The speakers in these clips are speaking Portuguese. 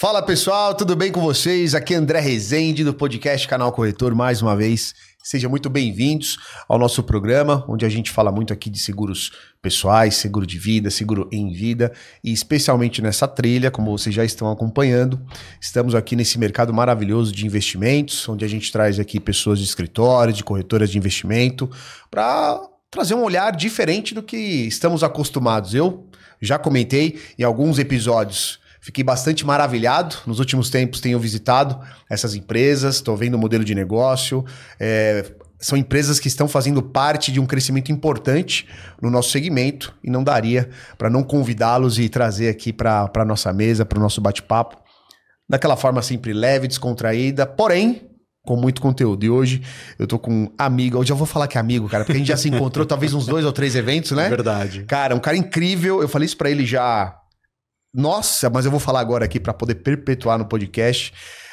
Fala pessoal, tudo bem com vocês? Aqui é André Rezende do podcast Canal Corretor mais uma vez. Sejam muito bem-vindos ao nosso programa, onde a gente fala muito aqui de seguros pessoais, seguro de vida, seguro em vida e especialmente nessa trilha, como vocês já estão acompanhando, estamos aqui nesse mercado maravilhoso de investimentos, onde a gente traz aqui pessoas de escritório, de corretoras de investimento, para trazer um olhar diferente do que estamos acostumados. Eu já comentei em alguns episódios Fiquei bastante maravilhado. Nos últimos tempos tenho visitado essas empresas, estou vendo o modelo de negócio. É, são empresas que estão fazendo parte de um crescimento importante no nosso segmento e não daria para não convidá-los e trazer aqui para a nossa mesa, para o nosso bate-papo, daquela forma sempre leve, descontraída, porém com muito conteúdo. E hoje eu tô com um amigo, hoje eu vou falar que é amigo, cara, porque a gente já se encontrou talvez uns dois ou três eventos, né? Verdade. Cara, um cara incrível. Eu falei isso para ele já nossa, mas eu vou falar agora aqui para poder perpetuar no podcast.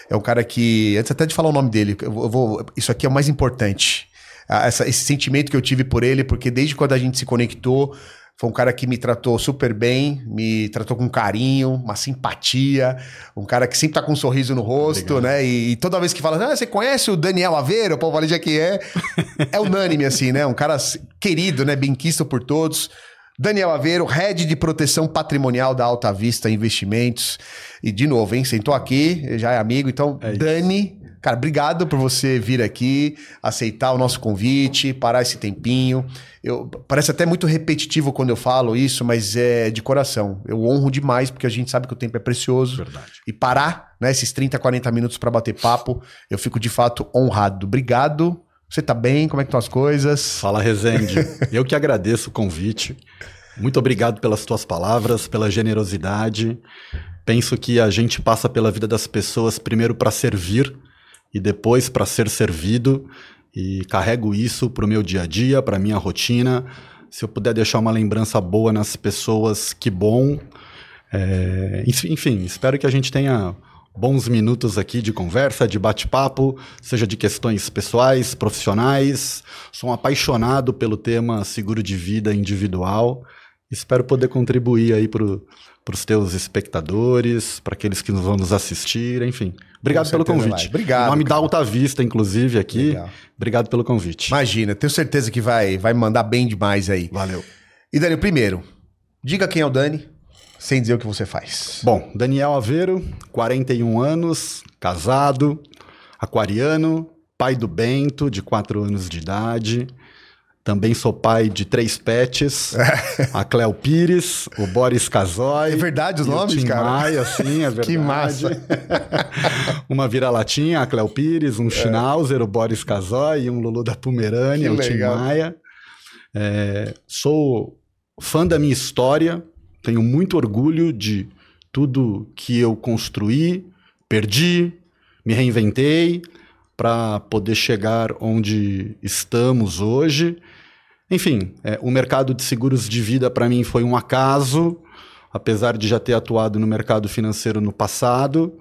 É um cara que, antes até de falar o nome dele, eu vou, isso aqui é o mais importante. Essa, esse sentimento que eu tive por ele, porque desde quando a gente se conectou, foi um cara que me tratou super bem, me tratou com carinho, uma simpatia, um cara que sempre tá com um sorriso no rosto, Legal. né? E, e, toda vez que fala, ah, você conhece o Daniel Aveiro? O povo ali já que é. É unânime, assim, né? Um cara querido, né? Benquisto por todos. Daniel Aveiro, Head de Proteção Patrimonial da Alta Vista Investimentos. E de novo, hein? Sentou aqui, já é amigo. Então, é Dani, cara, obrigado por você vir aqui, aceitar o nosso convite, parar esse tempinho. Eu, parece até muito repetitivo quando eu falo isso, mas é de coração. Eu honro demais, porque a gente sabe que o tempo é precioso. Verdade. E parar, né, esses 30, 40 minutos para bater papo, eu fico de fato honrado. Obrigado você tá bem? Como é que estão as coisas? Fala, Rezende. Eu que agradeço o convite. Muito obrigado pelas tuas palavras, pela generosidade. Penso que a gente passa pela vida das pessoas primeiro para servir e depois para ser servido. E carrego isso para o meu dia a dia, para minha rotina. Se eu puder deixar uma lembrança boa nas pessoas, que bom. É, enfim, espero que a gente tenha bons minutos aqui de conversa, de bate-papo, seja de questões pessoais, profissionais. Sou um apaixonado pelo tema seguro de vida individual. Espero poder contribuir aí para os teus espectadores, para aqueles que vão nos assistir, enfim. Obrigado pelo convite. Vai. Obrigado. Em nome cara. da Alta Vista, inclusive, aqui. Legal. Obrigado pelo convite. Imagina, tenho certeza que vai, vai mandar bem demais aí. Valeu. E Dani, primeiro, diga quem é o Dani, sem dizer o que você faz. Bom, Daniel Aveiro, 41 anos, casado, aquariano, pai do Bento, de 4 anos de idade. Também sou pai de três pets, a Cléo Pires, o Boris Casoy. É verdade os nomes, cara? Maia, sim, é verdade. que massa. Uma vira-latinha, a Cléo Pires, um é. Schnauzer, o Boris Casoy e um Lulu da Pomerânia, que o Tim Maia. É, sou fã da minha história, tenho muito orgulho de tudo que eu construí, perdi, me reinventei para poder chegar onde estamos hoje. Enfim, é, o mercado de seguros de vida para mim foi um acaso, apesar de já ter atuado no mercado financeiro no passado.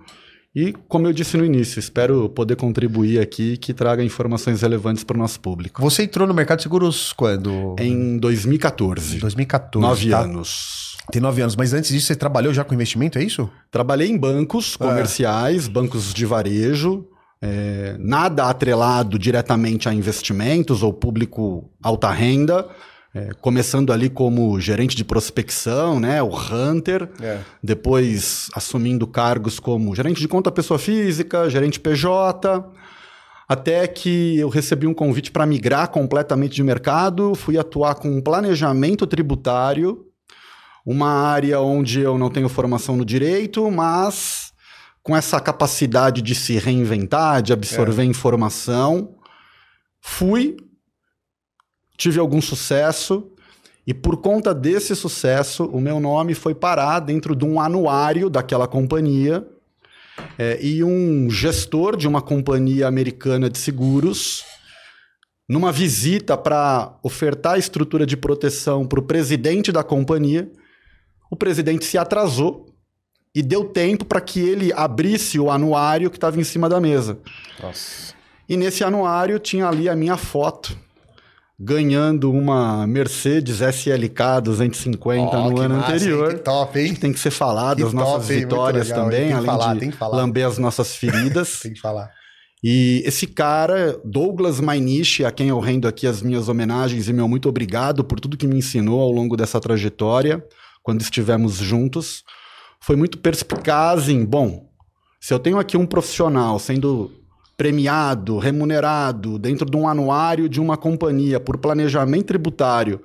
E, como eu disse no início, espero poder contribuir aqui que traga informações relevantes para o nosso público. Você entrou no mercado de seguros quando? Em 2014. 2014. Nove tá? anos. Tem nove anos, mas antes disso você trabalhou já com investimento, é isso? Trabalhei em bancos é. comerciais, é. bancos de varejo, é, nada atrelado diretamente a investimentos ou público alta renda. É, começando ali como gerente de prospecção, né, o Hunter, é. depois assumindo cargos como gerente de conta pessoa física, gerente PJ, até que eu recebi um convite para migrar completamente de mercado, fui atuar com planejamento tributário uma área onde eu não tenho formação no direito, mas com essa capacidade de se reinventar, de absorver é. informação, fui, tive algum sucesso, e por conta desse sucesso, o meu nome foi parar dentro de um anuário daquela companhia. É, e um gestor de uma companhia americana de seguros, numa visita para ofertar a estrutura de proteção para o presidente da companhia, o presidente se atrasou e deu tempo para que ele abrisse o anuário que estava em cima da mesa. Nossa. E nesse anuário tinha ali a minha foto ganhando uma Mercedes SLK 250 oh, no ano massa, anterior. Hein? Que top, hein? Tem que ser falado, que as nossas top, vitórias legal, também, além falar, de lamber as nossas feridas. tem que falar. E esse cara, Douglas Mainichi, a quem eu rendo aqui as minhas homenagens e meu muito obrigado por tudo que me ensinou ao longo dessa trajetória, quando estivemos juntos, foi muito perspicaz em, bom, se eu tenho aqui um profissional sendo premiado, remunerado dentro de um anuário de uma companhia por planejamento tributário,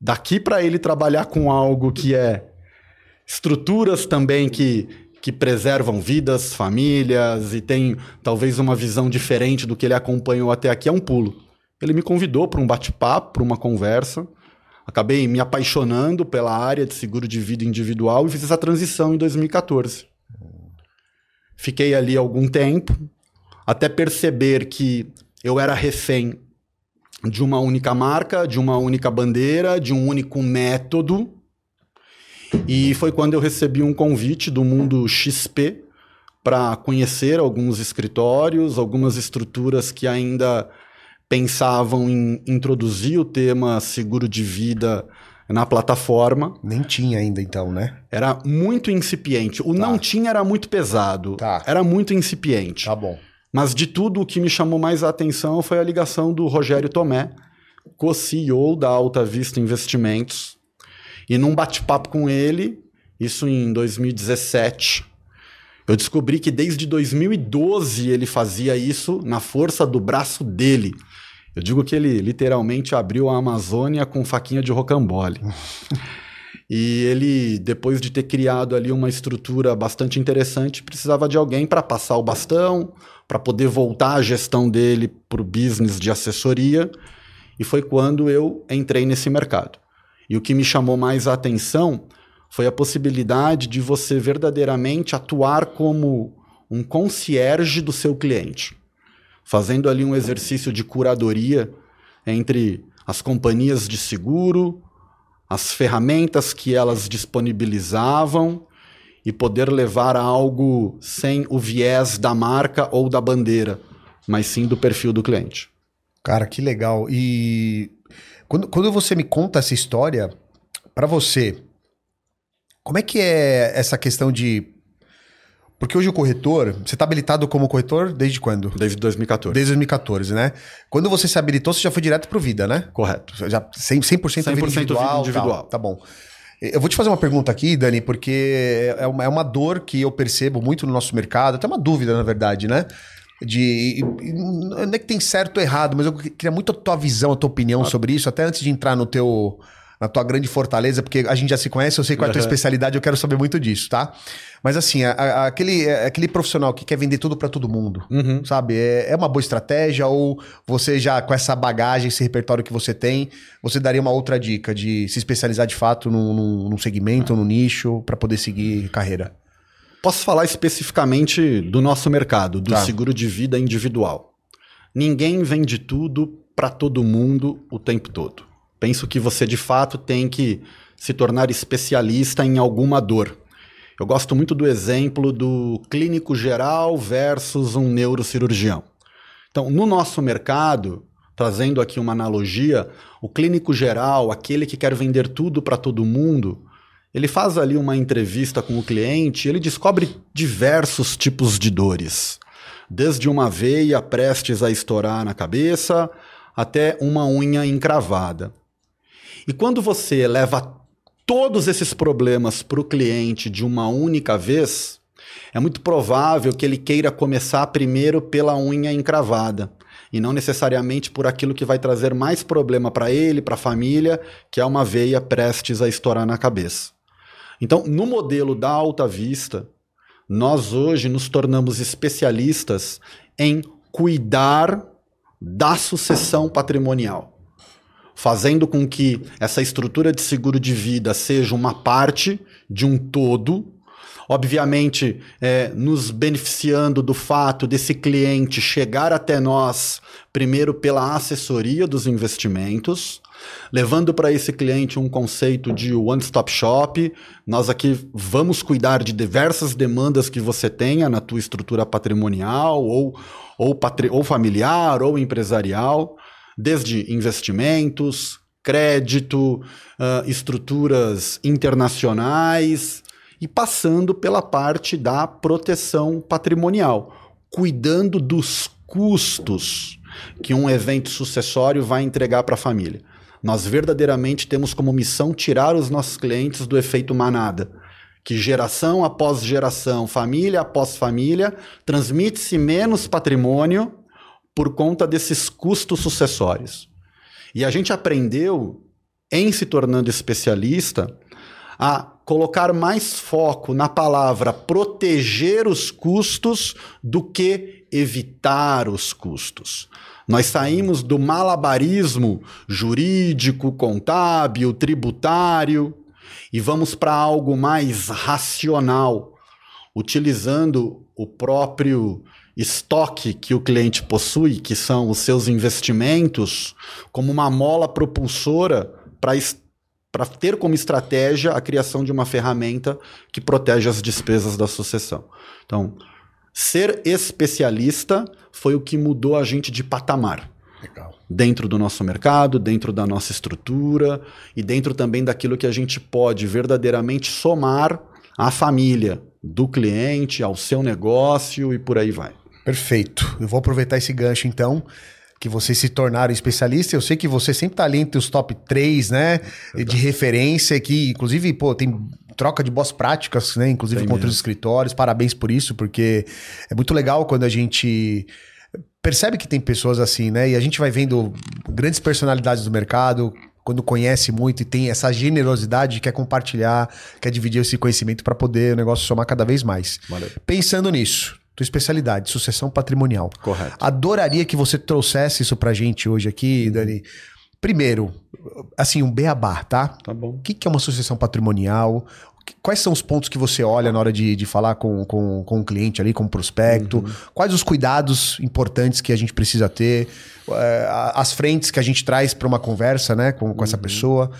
daqui para ele trabalhar com algo que é estruturas também que, que preservam vidas, famílias e tem talvez uma visão diferente do que ele acompanhou até aqui, é um pulo. Ele me convidou para um bate-papo, para uma conversa. Acabei me apaixonando pela área de seguro de vida individual e fiz essa transição em 2014. Fiquei ali algum tempo, até perceber que eu era refém de uma única marca, de uma única bandeira, de um único método. E foi quando eu recebi um convite do mundo XP para conhecer alguns escritórios, algumas estruturas que ainda pensavam em introduzir o tema seguro de vida na plataforma. Nem tinha ainda então, né? Era muito incipiente. O tá. não tinha era muito pesado. Tá. Era muito incipiente. Tá bom. Mas de tudo, o que me chamou mais a atenção foi a ligação do Rogério Tomé, co-CEO da Alta Vista Investimentos. E num bate-papo com ele, isso em 2017, eu descobri que desde 2012 ele fazia isso na força do braço dele. Eu digo que ele literalmente abriu a Amazônia com faquinha de rocambole. e ele, depois de ter criado ali uma estrutura bastante interessante, precisava de alguém para passar o bastão, para poder voltar a gestão dele para o business de assessoria. E foi quando eu entrei nesse mercado. E o que me chamou mais a atenção foi a possibilidade de você verdadeiramente atuar como um concierge do seu cliente, fazendo ali um exercício de curadoria entre as companhias de seguro, as ferramentas que elas disponibilizavam e poder levar a algo sem o viés da marca ou da bandeira, mas sim do perfil do cliente. Cara, que legal. E quando, quando você me conta essa história, para você, como é que é essa questão de. Porque hoje o corretor, você está habilitado como corretor desde quando? Desde 2014. Desde 2014, né? Quando você se habilitou, você já foi direto para o Vida, né? Correto. Já 100%, 100%, 100 individual. Vida individual. Tal, tá bom. Eu vou te fazer uma pergunta aqui, Dani, porque é uma, é uma dor que eu percebo muito no nosso mercado, até uma dúvida, na verdade, né? De. Não é que tem certo ou errado, mas eu queria muito a tua visão, a tua opinião ah. sobre isso, até antes de entrar no teu na tua grande fortaleza, porque a gente já se conhece, eu sei qual é a tua uhum. especialidade, eu quero saber muito disso, tá? Mas assim, a, a, aquele, aquele profissional que quer vender tudo para todo mundo, uhum. sabe? É, é, uma boa estratégia ou você já, com essa bagagem, esse repertório que você tem, você daria uma outra dica de se especializar de fato num, num, num segmento, num nicho, para poder seguir carreira? Posso falar especificamente do nosso mercado, do tá. seguro de vida individual. Ninguém vende tudo para todo mundo o tempo todo. Penso que você de fato tem que se tornar especialista em alguma dor. Eu gosto muito do exemplo do clínico geral versus um neurocirurgião. Então, no nosso mercado, trazendo aqui uma analogia, o clínico geral, aquele que quer vender tudo para todo mundo, ele faz ali uma entrevista com o cliente, ele descobre diversos tipos de dores, desde uma veia prestes a estourar na cabeça até uma unha encravada. E quando você leva todos esses problemas para o cliente de uma única vez, é muito provável que ele queira começar primeiro pela unha encravada e não necessariamente por aquilo que vai trazer mais problema para ele, para a família, que é uma veia prestes a estourar na cabeça. Então, no modelo da Alta Vista, nós hoje nos tornamos especialistas em cuidar da sucessão patrimonial fazendo com que essa estrutura de seguro de vida seja uma parte de um todo, obviamente é, nos beneficiando do fato desse cliente chegar até nós primeiro pela assessoria dos investimentos, levando para esse cliente um conceito de one-stop shop. Nós aqui vamos cuidar de diversas demandas que você tenha na tua estrutura patrimonial ou, ou, patri ou familiar ou empresarial desde investimentos, crédito, uh, estruturas internacionais e passando pela parte da proteção patrimonial, cuidando dos custos que um evento sucessório vai entregar para a família. Nós verdadeiramente temos como missão tirar os nossos clientes do efeito manada, que geração após geração, família após família, transmite-se menos patrimônio por conta desses custos sucessórios. E a gente aprendeu, em se tornando especialista, a colocar mais foco na palavra proteger os custos do que evitar os custos. Nós saímos do malabarismo jurídico, contábil, tributário e vamos para algo mais racional, utilizando o próprio estoque que o cliente possui, que são os seus investimentos, como uma mola propulsora para ter como estratégia a criação de uma ferramenta que protege as despesas da sucessão. Então, ser especialista foi o que mudou a gente de patamar. Legal. Dentro do nosso mercado, dentro da nossa estrutura e dentro também daquilo que a gente pode verdadeiramente somar à família do cliente, ao seu negócio e por aí vai. Perfeito. Eu vou aproveitar esse gancho então que vocês se tornaram especialistas. Eu sei que você sempre está ali entre os top 3, né? De referência, que inclusive, pô, tem troca de boas práticas, né? Inclusive com outros escritórios. Parabéns por isso, porque é muito legal quando a gente percebe que tem pessoas assim, né? E a gente vai vendo grandes personalidades do mercado, quando conhece muito e tem essa generosidade, quer compartilhar, quer dividir esse conhecimento para poder o negócio somar cada vez mais. Valeu. Pensando nisso, tua especialidade, sucessão patrimonial. Correto. Adoraria que você trouxesse isso pra gente hoje aqui, uhum. Dani. Primeiro, assim, um beabá, tá? Tá bom. O que, que é uma sucessão patrimonial? Quais são os pontos que você olha na hora de, de falar com, com, com o cliente ali, com o prospecto? Uhum. Quais os cuidados importantes que a gente precisa ter? É, as frentes que a gente traz para uma conversa né, com, com uhum. essa pessoa?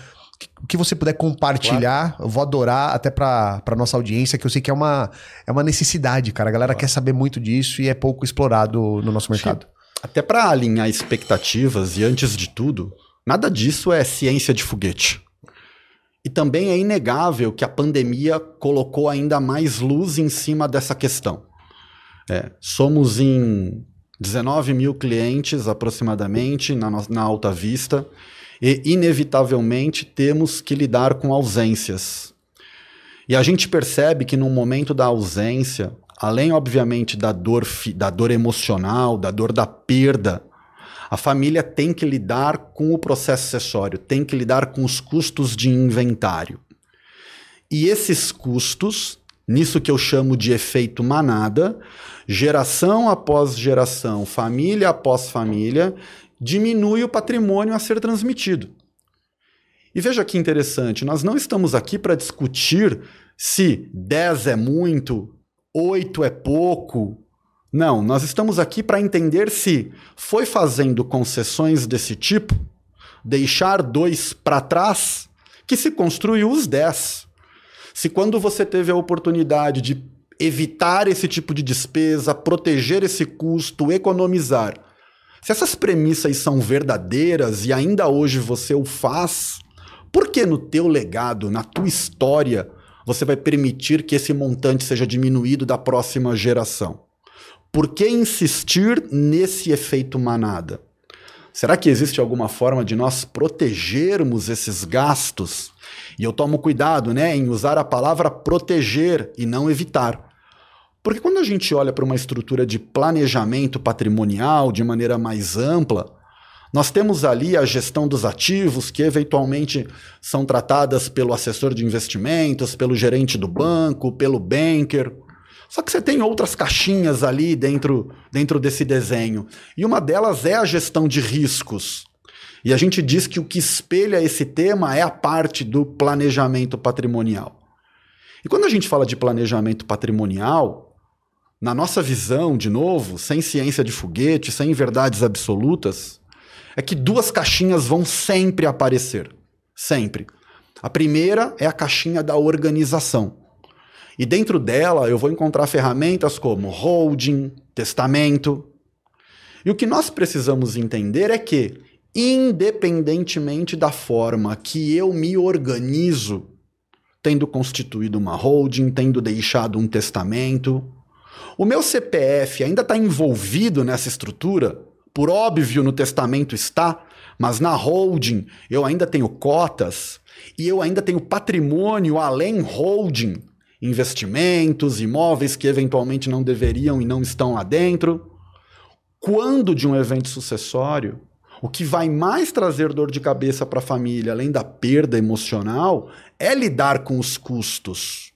O que você puder compartilhar, claro. eu vou adorar até para nossa audiência, que eu sei que é uma, é uma necessidade, cara. A galera claro. quer saber muito disso e é pouco explorado no nosso mercado. Até para alinhar expectativas e antes de tudo, nada disso é ciência de foguete. E também é inegável que a pandemia colocou ainda mais luz em cima dessa questão. É, somos em 19 mil clientes aproximadamente na, na Alta Vista e, inevitavelmente, temos que lidar com ausências. E a gente percebe que no momento da ausência, além, obviamente, da dor, da dor emocional, da dor da perda, a família tem que lidar com o processo acessório, tem que lidar com os custos de inventário. E esses custos, nisso que eu chamo de efeito manada, geração após geração, família após família, diminui o patrimônio a ser transmitido. E veja que interessante, nós não estamos aqui para discutir se 10 é muito, 8 é pouco. Não, nós estamos aqui para entender se foi fazendo concessões desse tipo, deixar dois para trás, que se construiu os 10. Se quando você teve a oportunidade de evitar esse tipo de despesa, proteger esse custo, economizar, se essas premissas são verdadeiras e ainda hoje você o faz, por que no teu legado, na tua história, você vai permitir que esse montante seja diminuído da próxima geração? Por que insistir nesse efeito manada? Será que existe alguma forma de nós protegermos esses gastos? E eu tomo cuidado né, em usar a palavra proteger e não evitar. Porque quando a gente olha para uma estrutura de planejamento patrimonial de maneira mais ampla, nós temos ali a gestão dos ativos, que eventualmente são tratadas pelo assessor de investimentos, pelo gerente do banco, pelo banker. Só que você tem outras caixinhas ali dentro, dentro desse desenho. E uma delas é a gestão de riscos. E a gente diz que o que espelha esse tema é a parte do planejamento patrimonial. E quando a gente fala de planejamento patrimonial, na nossa visão, de novo, sem ciência de foguete, sem verdades absolutas, é que duas caixinhas vão sempre aparecer. Sempre. A primeira é a caixinha da organização. E dentro dela eu vou encontrar ferramentas como holding, testamento. E o que nós precisamos entender é que independentemente da forma que eu me organizo, tendo constituído uma holding, tendo deixado um testamento. O meu CPF ainda está envolvido nessa estrutura? Por óbvio, no testamento está, mas na holding eu ainda tenho cotas e eu ainda tenho patrimônio além holding, investimentos, imóveis que eventualmente não deveriam e não estão lá dentro. Quando de um evento sucessório, o que vai mais trazer dor de cabeça para a família, além da perda emocional, é lidar com os custos.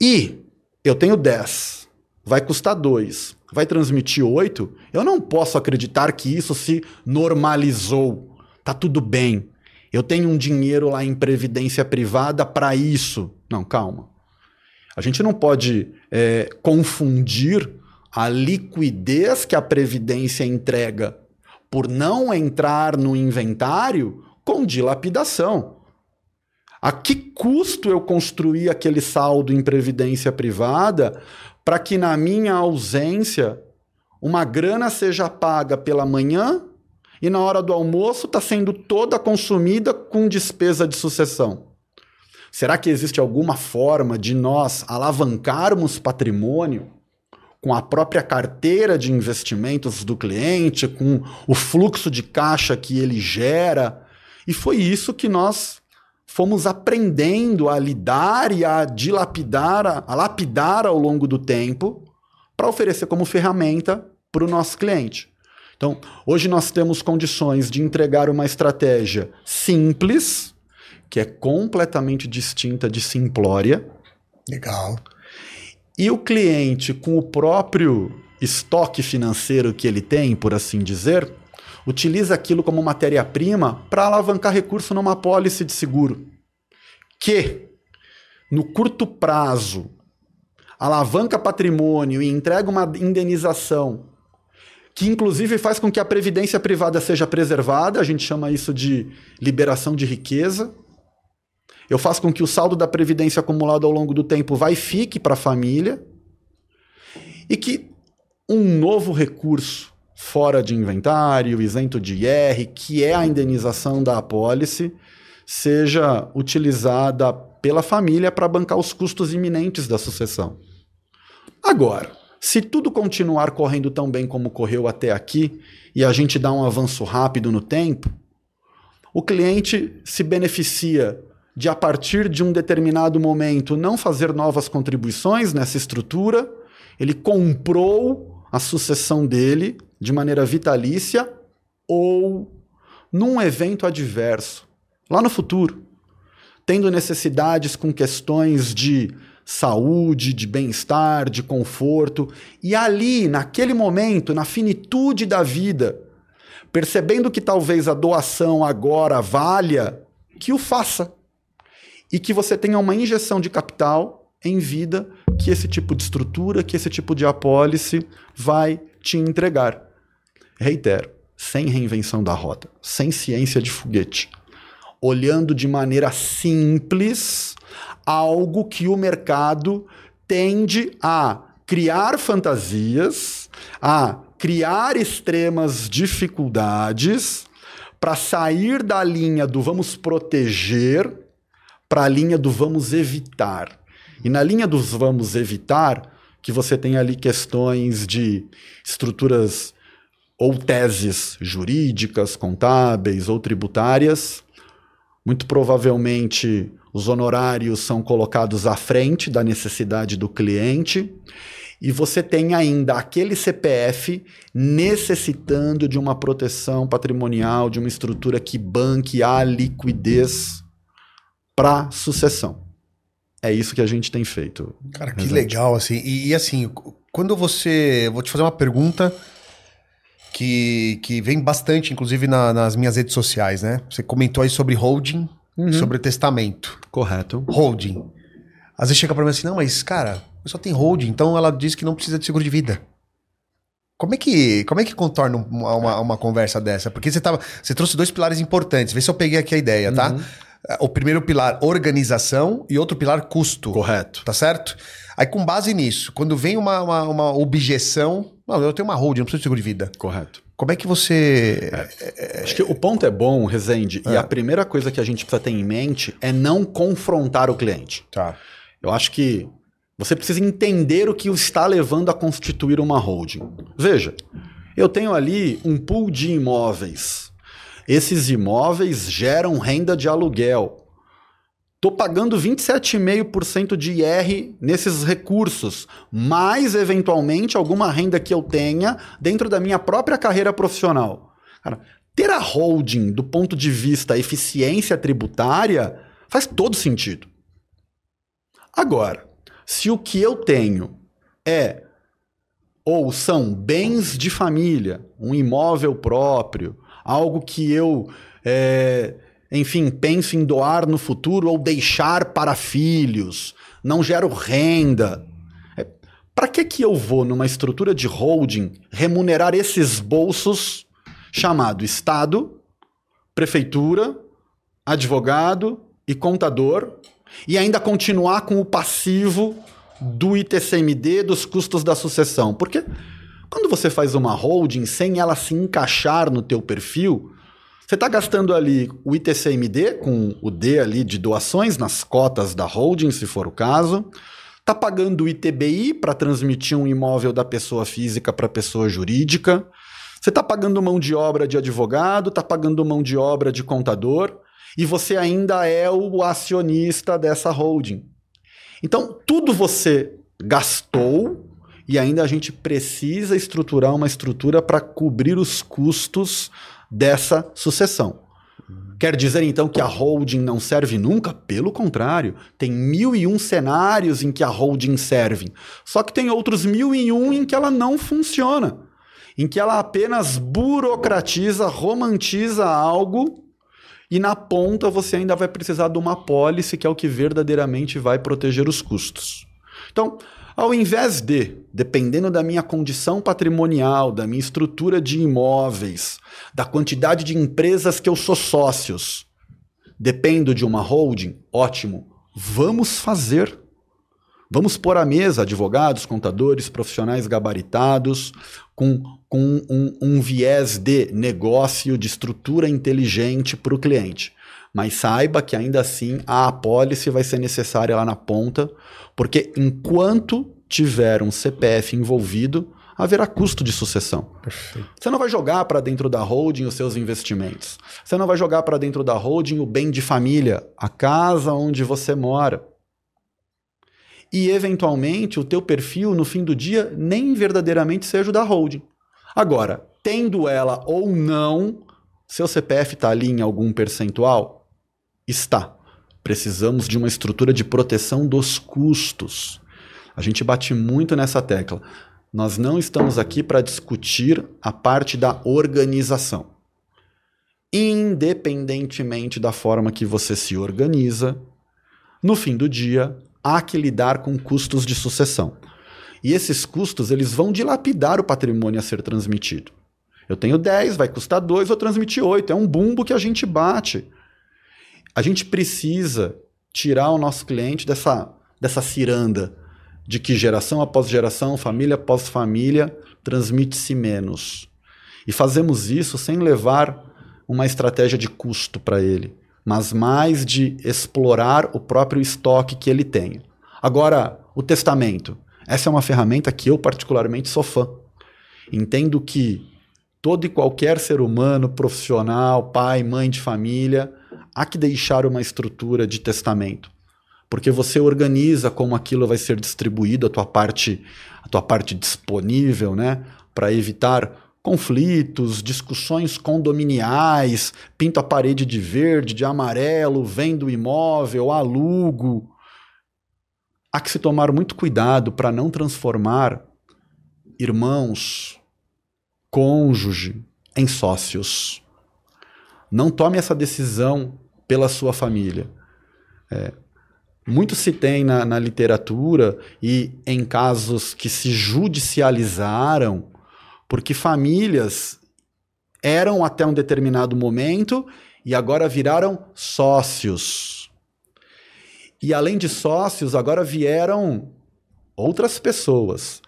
E eu tenho 10, vai custar 2, vai transmitir 8, eu não posso acreditar que isso se normalizou. Tá tudo bem. Eu tenho um dinheiro lá em previdência privada para isso. Não, calma. A gente não pode é, confundir a liquidez que a previdência entrega por não entrar no inventário com dilapidação. A que custo eu construí aquele saldo em previdência privada para que na minha ausência uma grana seja paga pela manhã e na hora do almoço está sendo toda consumida com despesa de sucessão? Será que existe alguma forma de nós alavancarmos patrimônio com a própria carteira de investimentos do cliente, com o fluxo de caixa que ele gera. E foi isso que nós fomos aprendendo a lidar e a dilapidar, a, lapidar ao longo do tempo, para oferecer como ferramenta para o nosso cliente. Então, hoje nós temos condições de entregar uma estratégia simples, que é completamente distinta de simplória. Legal. E o cliente, com o próprio estoque financeiro que ele tem, por assim dizer, utiliza aquilo como matéria-prima para alavancar recurso numa pólice de seguro. Que, no curto prazo, alavanca patrimônio e entrega uma indenização que inclusive faz com que a previdência privada seja preservada, a gente chama isso de liberação de riqueza. Eu faço com que o saldo da previdência acumulado ao longo do tempo vai e fique para a família e que um novo recurso fora de inventário, isento de IR, que é a indenização da apólice, seja utilizada pela família para bancar os custos iminentes da sucessão. Agora, se tudo continuar correndo tão bem como correu até aqui e a gente dá um avanço rápido no tempo, o cliente se beneficia de, a partir de um determinado momento, não fazer novas contribuições nessa estrutura. Ele comprou a sucessão dele de maneira vitalícia ou num evento adverso, lá no futuro, tendo necessidades com questões de saúde, de bem-estar, de conforto, e ali, naquele momento, na finitude da vida, percebendo que talvez a doação agora valha, que o faça e que você tenha uma injeção de capital em vida que esse tipo de estrutura, que esse tipo de apólice vai te entregar. Reitero, sem reinvenção da roda, sem ciência de foguete, olhando de maneira simples algo que o mercado tende a criar fantasias, a criar extremas dificuldades para sair da linha do vamos proteger para a linha do vamos evitar. E na linha dos vamos evitar, que você tem ali questões de estruturas ou teses jurídicas, contábeis ou tributárias, muito provavelmente os honorários são colocados à frente da necessidade do cliente e você tem ainda aquele CPF necessitando de uma proteção patrimonial, de uma estrutura que banque a liquidez para sucessão. É isso que a gente tem feito. Cara, que legal, assim. E, e, assim, quando você. Vou te fazer uma pergunta que, que vem bastante, inclusive, na, nas minhas redes sociais, né? Você comentou aí sobre holding, uhum. sobre testamento. Correto. Holding. Às vezes chega para mim assim, não, mas, cara, só tem holding, então ela diz que não precisa de seguro de vida. Como é que, como é que contorna uma, uma, uma conversa dessa? Porque você, tava, você trouxe dois pilares importantes. Vê se eu peguei aqui a ideia, tá? Uhum o primeiro pilar, organização, e outro pilar, custo. Correto. Tá certo? Aí, com base nisso, quando vem uma, uma, uma objeção, não, eu tenho uma holding, não preciso de seguro de vida. Correto. Como é que você. É, acho que o ponto é bom, Rezende, é. e a primeira coisa que a gente precisa ter em mente é não confrontar o cliente. Tá. Eu acho que você precisa entender o que o está levando a constituir uma holding. Veja, eu tenho ali um pool de imóveis. Esses imóveis geram renda de aluguel. Estou pagando 27,5% de IR nesses recursos, mais eventualmente alguma renda que eu tenha dentro da minha própria carreira profissional. Cara, ter a holding do ponto de vista eficiência tributária faz todo sentido. Agora, se o que eu tenho é ou são bens de família, um imóvel próprio, algo que eu é, enfim, penso em doar no futuro ou deixar para filhos, não gero renda. É, para que, que eu vou, numa estrutura de holding, remunerar esses bolsos chamado Estado, Prefeitura, advogado e contador, e ainda continuar com o passivo do ITCMD dos custos da sucessão? Porque quando você faz uma holding sem ela se encaixar no teu perfil, você está gastando ali o ITCMD, com o D ali de doações nas cotas da holding, se for o caso. Está pagando o ITBI para transmitir um imóvel da pessoa física para pessoa jurídica. Você está pagando mão de obra de advogado, está pagando mão de obra de contador, e você ainda é o acionista dessa holding. Então, tudo você gastou e ainda a gente precisa estruturar uma estrutura para cobrir os custos dessa sucessão. Quer dizer então que a holding não serve nunca? Pelo contrário, tem mil e um cenários em que a holding serve. Só que tem outros mil e um em que ela não funciona. Em que ela apenas burocratiza, romantiza algo e na ponta você ainda vai precisar de uma pólice que é o que verdadeiramente vai proteger os custos. Então, ao invés de, dependendo da minha condição patrimonial, da minha estrutura de imóveis, da quantidade de empresas que eu sou sócios, dependo de uma holding, ótimo, vamos fazer. Vamos pôr à mesa advogados, contadores, profissionais gabaritados, com, com um, um viés de negócio, de estrutura inteligente para o cliente. Mas saiba que ainda assim a apólice vai ser necessária lá na ponta, porque enquanto tiver um CPF envolvido, haverá custo de sucessão. Perfeito. Você não vai jogar para dentro da holding os seus investimentos. Você não vai jogar para dentro da holding o bem de família, a casa onde você mora. E eventualmente o teu perfil no fim do dia nem verdadeiramente seja o da holding. Agora, tendo ela ou não, seu CPF está ali em algum percentual? Está. Precisamos de uma estrutura de proteção dos custos. A gente bate muito nessa tecla. Nós não estamos aqui para discutir a parte da organização. Independentemente da forma que você se organiza, no fim do dia, há que lidar com custos de sucessão. E esses custos eles vão dilapidar o patrimônio a ser transmitido. Eu tenho 10, vai custar 2, vou transmitir 8. É um bumbo que a gente bate a gente precisa tirar o nosso cliente dessa, dessa ciranda de que geração após geração, família após família, transmite-se menos. E fazemos isso sem levar uma estratégia de custo para ele, mas mais de explorar o próprio estoque que ele tem. Agora, o testamento. Essa é uma ferramenta que eu particularmente sou fã. Entendo que todo e qualquer ser humano, profissional, pai, mãe de família, há que deixar uma estrutura de testamento. Porque você organiza como aquilo vai ser distribuído, a tua parte, a tua parte disponível, né? Para evitar conflitos, discussões condominiais, pinto a parede de verde, de amarelo, vendo imóvel, alugo. Há que se tomar muito cuidado para não transformar irmãos, cônjuge em sócios. Não tome essa decisão pela sua família. É, muito se tem na, na, literatura e em casos que se judicializaram, porque famílias eram até um determinado momento e agora viraram sócios. E além de sócios, agora vieram outras pessoas.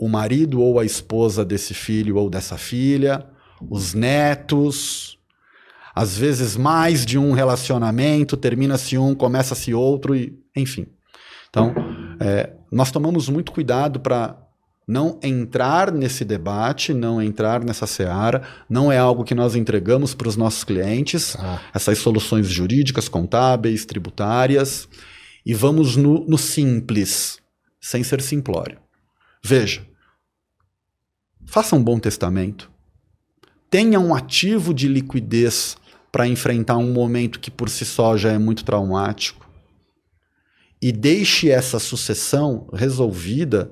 o marido ou a esposa desse filho ou dessa filha, os netos, às vezes mais de um relacionamento, termina-se um, começa-se outro, e enfim. Então, é, nós tomamos muito cuidado para não entrar nesse debate, não entrar nessa seara, não é algo que nós entregamos para os nossos clientes, ah. essas soluções jurídicas, contábeis, tributárias, e vamos no, no simples, sem ser simplório. Veja, faça um bom testamento, tenha um ativo de liquidez para enfrentar um momento que por si só já é muito traumático, e deixe essa sucessão resolvida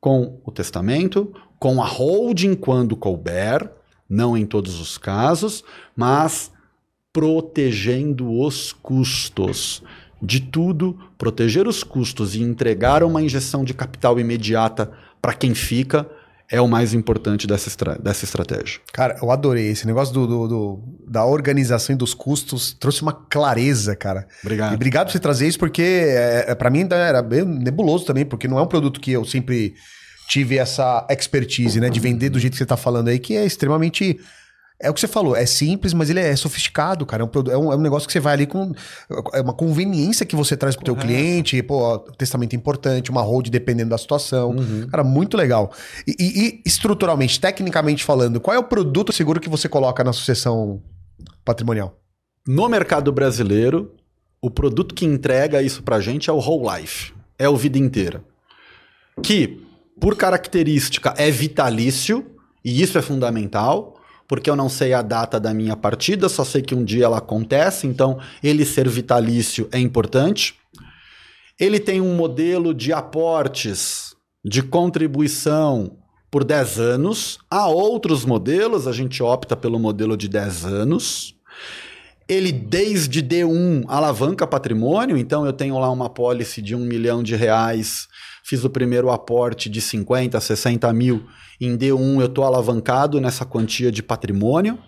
com o testamento, com a holding quando couber, não em todos os casos, mas protegendo os custos de tudo, proteger os custos e entregar uma injeção de capital imediata para quem fica é o mais importante dessa, estra dessa estratégia. Cara, eu adorei. Esse negócio do, do, do, da organização e dos custos trouxe uma clareza, cara. Obrigado. E obrigado por você trazer isso, porque é, é para mim era bem nebuloso também, porque não é um produto que eu sempre tive essa expertise, né, de vender do jeito que você tá falando aí, que é extremamente é o que você falou, é simples, mas ele é sofisticado, cara. É um, é um, é um negócio que você vai ali com. É uma conveniência que você traz pro teu cliente, pô, testamento importante, uma hold dependendo da situação. Uhum. Cara, muito legal. E, e, e, estruturalmente, tecnicamente falando, qual é o produto seguro que você coloca na sucessão patrimonial? No mercado brasileiro, o produto que entrega isso pra gente é o Whole Life. É o vida inteira. Que, por característica, é vitalício, e isso é fundamental porque eu não sei a data da minha partida, só sei que um dia ela acontece, então ele ser vitalício é importante. Ele tem um modelo de aportes, de contribuição por 10 anos. Há outros modelos, a gente opta pelo modelo de 10 anos. Ele, desde D1, alavanca patrimônio, então eu tenho lá uma pólice de um milhão de reais fiz o primeiro aporte de 50, 60 mil em D1, eu estou alavancado nessa quantia de patrimônio.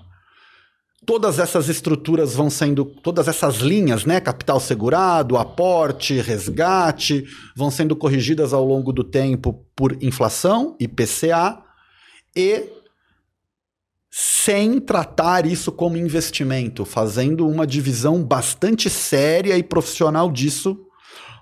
Todas essas estruturas vão sendo, todas essas linhas, né? Capital segurado, aporte, resgate, vão sendo corrigidas ao longo do tempo por inflação, IPCA, e sem tratar isso como investimento, fazendo uma divisão bastante séria e profissional disso,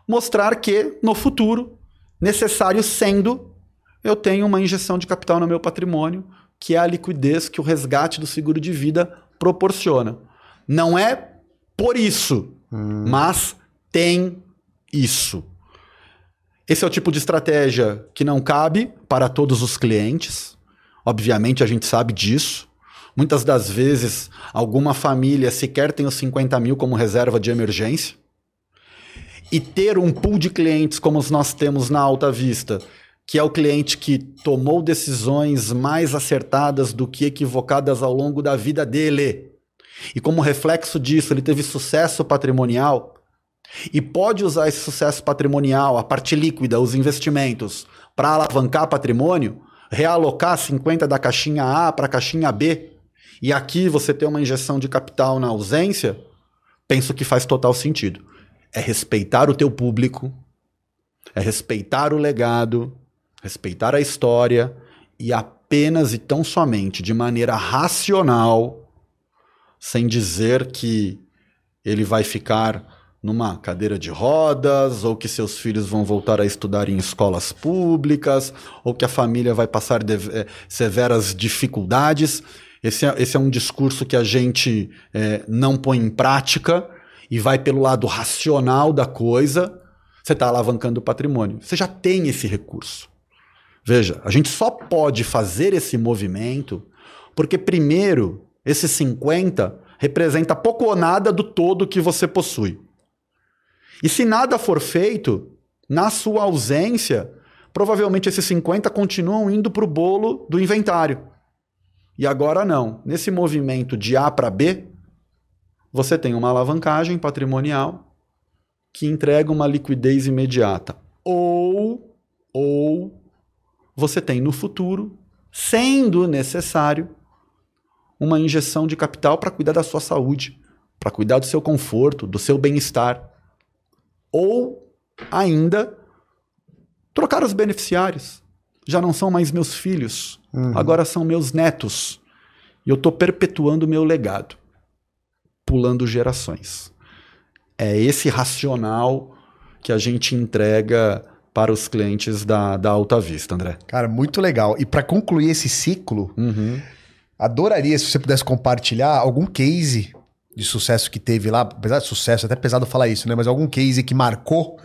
mostrar que no futuro necessário sendo eu tenho uma injeção de capital no meu patrimônio, que é a liquidez que o resgate do seguro de vida proporciona. Não é por isso, hum. mas tem isso. Esse é o tipo de estratégia que não cabe para todos os clientes. Obviamente a gente sabe disso. Muitas das vezes, alguma família sequer tem os 50 mil como reserva de emergência e ter um pool de clientes como nós temos na Alta Vista, que é o cliente que tomou decisões mais acertadas do que equivocadas ao longo da vida dele. E como reflexo disso, ele teve sucesso patrimonial e pode usar esse sucesso patrimonial, a parte líquida, os investimentos, para alavancar patrimônio, realocar 50 da caixinha A para a caixinha B, e aqui você ter uma injeção de capital na ausência, penso que faz total sentido. É respeitar o teu público, é respeitar o legado, respeitar a história e apenas e tão somente de maneira racional, sem dizer que ele vai ficar numa cadeira de rodas, ou que seus filhos vão voltar a estudar em escolas públicas, ou que a família vai passar de, é, severas dificuldades. Esse é, esse é, um discurso que a gente é, não põe em prática e vai pelo lado racional da coisa, você está alavancando o patrimônio. Você já tem esse recurso. Veja, a gente só pode fazer esse movimento porque, primeiro, esse 50 representa pouco ou nada do todo que você possui. E se nada for feito, na sua ausência, provavelmente esses 50 continuam indo para o bolo do inventário. E agora não. Nesse movimento de A para B, você tem uma alavancagem patrimonial que entrega uma liquidez imediata. Ou, ou você tem no futuro, sendo necessário, uma injeção de capital para cuidar da sua saúde, para cuidar do seu conforto, do seu bem-estar. Ou ainda trocar os beneficiários. já não são mais meus filhos, uhum. agora são meus netos. E eu estou perpetuando o meu legado, pulando gerações. É esse racional que a gente entrega para os clientes da, da Alta Vista, André. Cara, muito legal. E para concluir esse ciclo, uhum. adoraria se você pudesse compartilhar algum case de sucesso que teve lá, apesar de sucesso, é até pesado falar isso, né? Mas algum case que marcou,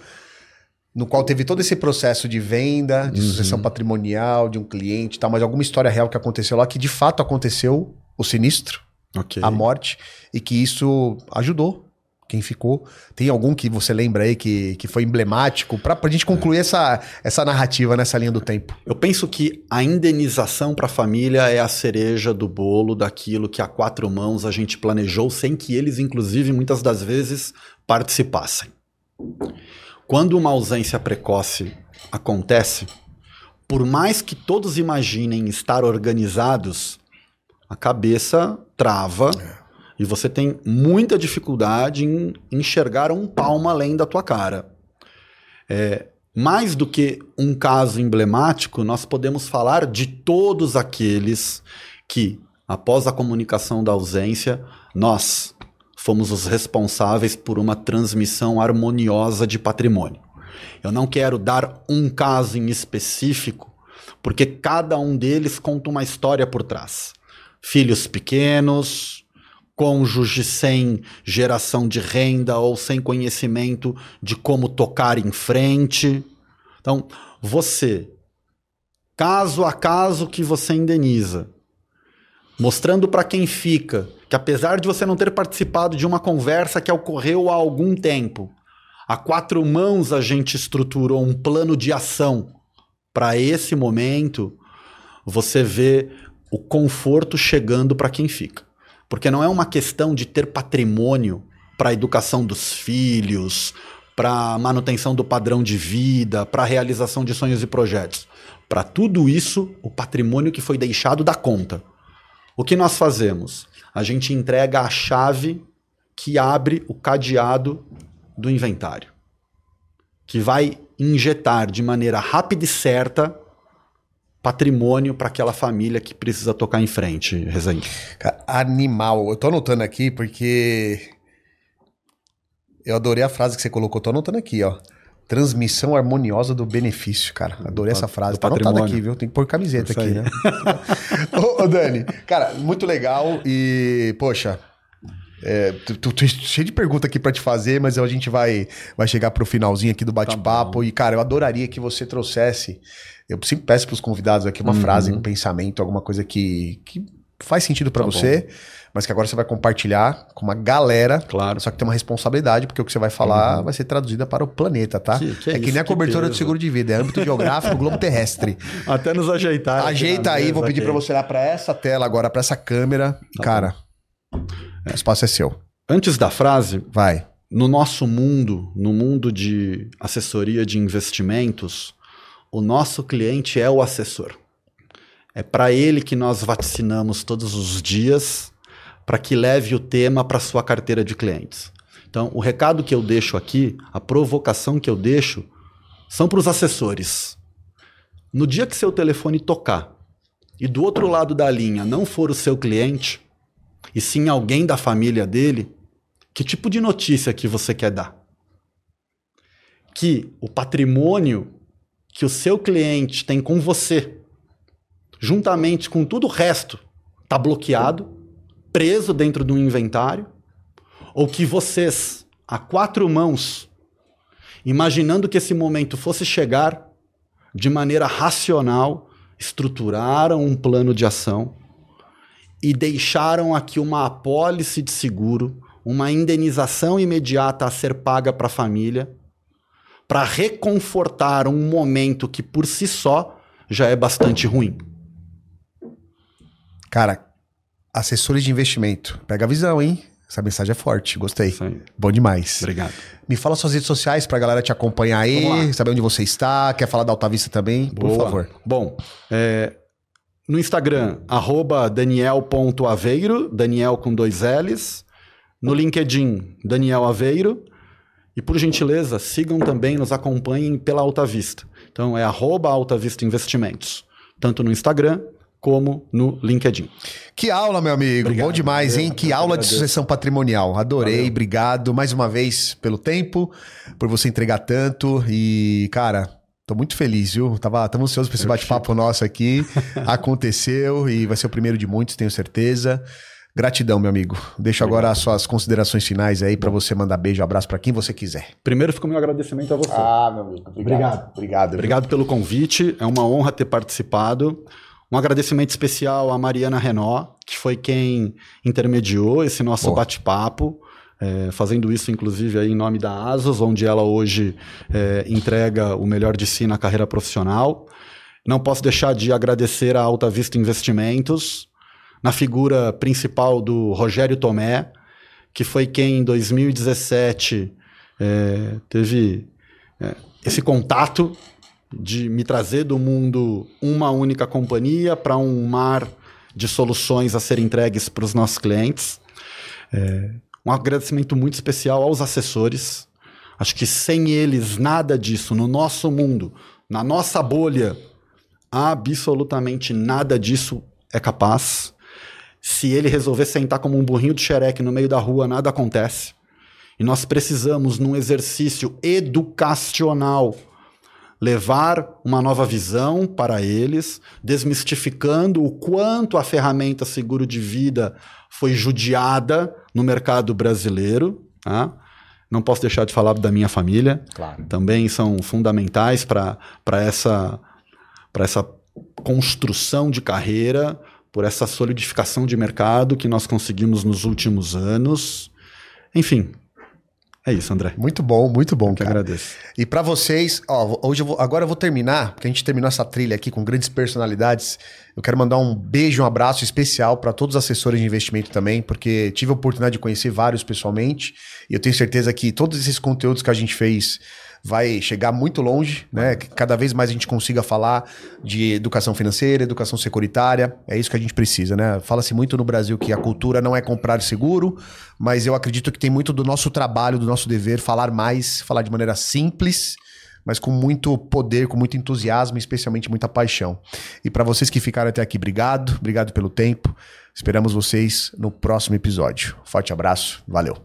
no qual teve todo esse processo de venda, de uhum. sucessão patrimonial, de um cliente e tal, mas alguma história real que aconteceu lá, que de fato aconteceu o sinistro, okay. a morte, e que isso ajudou quem ficou. Tem algum que você lembra aí que, que foi emblemático para a gente concluir essa, essa narrativa nessa linha do tempo? Eu penso que a indenização para a família é a cereja do bolo daquilo que a quatro mãos a gente planejou sem que eles, inclusive, muitas das vezes participassem. Quando uma ausência precoce acontece, por mais que todos imaginem estar organizados, a cabeça trava. É e você tem muita dificuldade em enxergar um palmo além da tua cara. É, mais do que um caso emblemático, nós podemos falar de todos aqueles que, após a comunicação da ausência, nós fomos os responsáveis por uma transmissão harmoniosa de patrimônio. Eu não quero dar um caso em específico, porque cada um deles conta uma história por trás. Filhos pequenos, cônjuge sem geração de renda ou sem conhecimento de como tocar em frente. Então, você, caso a caso que você indeniza, mostrando para quem fica que apesar de você não ter participado de uma conversa que ocorreu há algum tempo, a quatro mãos a gente estruturou um plano de ação para esse momento, você vê o conforto chegando para quem fica. Porque não é uma questão de ter patrimônio para a educação dos filhos, para manutenção do padrão de vida, para a realização de sonhos e projetos. Para tudo isso, o patrimônio que foi deixado dá conta. O que nós fazemos? A gente entrega a chave que abre o cadeado do inventário, que vai injetar de maneira rápida e certa patrimônio para aquela família que precisa tocar em frente, Rezende. Animal. Eu tô anotando aqui porque eu adorei a frase que você colocou. Tô anotando aqui, ó. Transmissão harmoniosa do benefício, cara. Adorei essa frase. Tá anotada aqui, viu? Tem que pôr camiseta aqui, né? ô, ô, Dani, cara, muito legal e, poxa, é, tô, tô, cheio de pergunta aqui para te fazer, mas a gente vai, vai chegar pro finalzinho aqui do tá bate-papo. Tá e, cara, eu adoraria que você trouxesse eu sempre peço para os convidados aqui uma uhum. frase, um pensamento, alguma coisa que, que faz sentido para tá você, bom. mas que agora você vai compartilhar com uma galera. Claro. Só que tem uma responsabilidade, porque o que você vai falar uhum. vai ser traduzida para o planeta, tá? Que, que é, é que nem a cobertura do seguro de vida, é âmbito geográfico, globo terrestre. Até nos ajeitar. Ajeita aí, vou pedir para você olhar para essa tela agora, para essa câmera. Tá Cara, o espaço é seu. Antes da frase, vai. No nosso mundo, no mundo de assessoria de investimentos, o nosso cliente é o assessor. É para ele que nós vacinamos todos os dias para que leve o tema para sua carteira de clientes. Então, o recado que eu deixo aqui, a provocação que eu deixo, são para os assessores. No dia que seu telefone tocar e do outro lado da linha não for o seu cliente, e sim alguém da família dele, que tipo de notícia que você quer dar? Que o patrimônio que o seu cliente tem com você, juntamente com tudo o resto, está bloqueado, preso dentro de um inventário, ou que vocês, a quatro mãos, imaginando que esse momento fosse chegar, de maneira racional, estruturaram um plano de ação e deixaram aqui uma apólice de seguro, uma indenização imediata a ser paga para a família para reconfortar um momento que por si só já é bastante ruim. Cara, assessores de investimento, pega a visão, hein? Essa mensagem é forte, gostei. Bom demais. Obrigado. Me fala suas redes sociais pra galera te acompanhar aí, saber onde você está, quer falar da Alta Vista também, Boa. por favor. Bom, é, no Instagram, arroba daniel.aveiro, Daniel com dois L's. No LinkedIn, Daniel Aveiro. E por gentileza, sigam também, nos acompanhem pela Alta Vista. Então é arroba Alta Vista Investimentos, tanto no Instagram como no LinkedIn. Que aula, meu amigo. Obrigado, Bom demais, hein? Que aula de sucessão patrimonial. Adorei, Valeu. obrigado mais uma vez pelo tempo, por você entregar tanto e, cara, Tô muito feliz, viu? Tava, tava ansioso pra esse bate-papo nosso aqui. Aconteceu e vai ser o primeiro de muitos, tenho certeza. Gratidão, meu amigo. Deixo Obrigado. agora as suas considerações finais aí para você mandar beijo, abraço para quem você quiser. Primeiro fica o meu agradecimento a você. Ah, meu amigo. Obrigado. Obrigado. Obrigado, Obrigado pelo convite. É uma honra ter participado. Um agradecimento especial à Mariana Renó, que foi quem intermediou esse nosso bate-papo. É, fazendo isso, inclusive, aí, em nome da ASOS, onde ela hoje é, entrega o melhor de si na carreira profissional. Não posso deixar de agradecer a Alta Vista Investimentos, na figura principal do Rogério Tomé, que foi quem em 2017 é, teve é, esse contato de me trazer do mundo uma única companhia para um mar de soluções a serem entregues para os nossos clientes. É, um agradecimento muito especial aos assessores. Acho que sem eles, nada disso no nosso mundo, na nossa bolha, absolutamente nada disso é capaz. Se ele resolver sentar como um burrinho de xereque no meio da rua, nada acontece. E nós precisamos, num exercício educacional, levar uma nova visão para eles, desmistificando o quanto a ferramenta seguro de vida foi judiada no mercado brasileiro. Tá? Não posso deixar de falar da minha família. Claro. Também são fundamentais para essa, essa construção de carreira, por essa solidificação de mercado que nós conseguimos nos últimos anos. Enfim, é isso, André. Muito bom, muito bom, eu que agradeço. E para vocês, ó, hoje eu vou, agora eu vou terminar, porque a gente terminou essa trilha aqui com grandes personalidades. Eu quero mandar um beijo, um abraço especial para todos os assessores de investimento também, porque tive a oportunidade de conhecer vários pessoalmente, e eu tenho certeza que todos esses conteúdos que a gente fez vai chegar muito longe, né? Que cada vez mais a gente consiga falar de educação financeira, educação securitária. É isso que a gente precisa, né? Fala-se muito no Brasil que a cultura não é comprar seguro, mas eu acredito que tem muito do nosso trabalho, do nosso dever, falar mais, falar de maneira simples mas com muito poder, com muito entusiasmo, especialmente muita paixão. E para vocês que ficaram até aqui, obrigado, obrigado pelo tempo. Esperamos vocês no próximo episódio. Forte abraço, valeu.